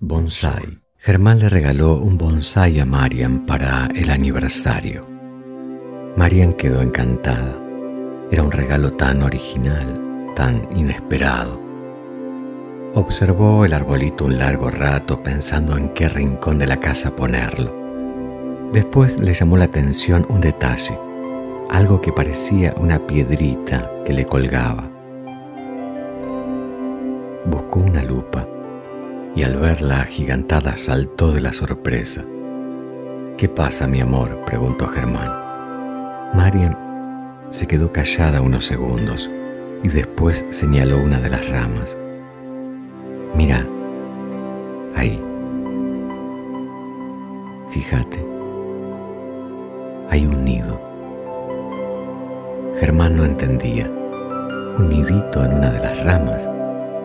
Bonsai. Germán le regaló un bonsai a Marian para el aniversario. Marian quedó encantada. Era un regalo tan original, tan inesperado. Observó el arbolito un largo rato pensando en qué rincón de la casa ponerlo. Después le llamó la atención un detalle, algo que parecía una piedrita que le colgaba. Buscó una lupa y al verla agigantada saltó de la sorpresa. ¿Qué pasa, mi amor? preguntó Germán. Marian se quedó callada unos segundos y después señaló una de las ramas. Mira, ahí. Fíjate, hay un nido. Germán no entendía. Un nidito en una de las ramas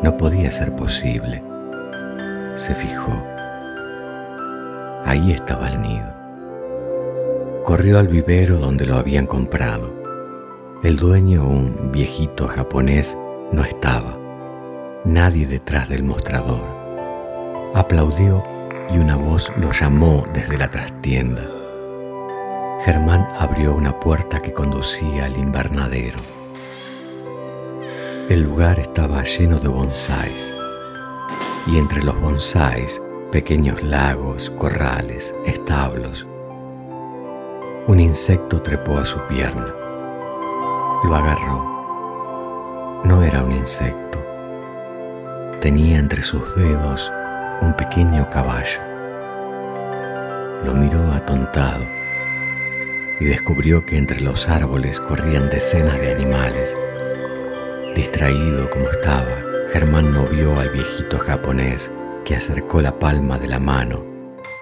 no podía ser posible. Se fijó. Ahí estaba el nido. Corrió al vivero donde lo habían comprado. El dueño, un viejito japonés, no estaba. Nadie detrás del mostrador. Aplaudió y una voz lo llamó desde la trastienda. Germán abrió una puerta que conducía al invernadero. El lugar estaba lleno de bonsáis y entre los bonsáis pequeños lagos, corrales, establos. Un insecto trepó a su pierna. Lo agarró. No era un insecto. Tenía entre sus dedos un pequeño caballo. Lo miró atontado y descubrió que entre los árboles corrían decenas de animales Distraído como estaba, Germán no vio al viejito japonés que acercó la palma de la mano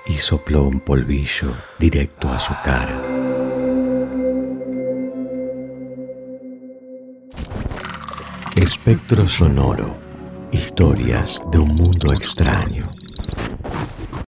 y sopló un polvillo directo a su cara. Espectro sonoro. Historias de un mundo extraño.